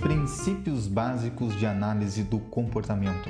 Princípios básicos de análise do comportamento.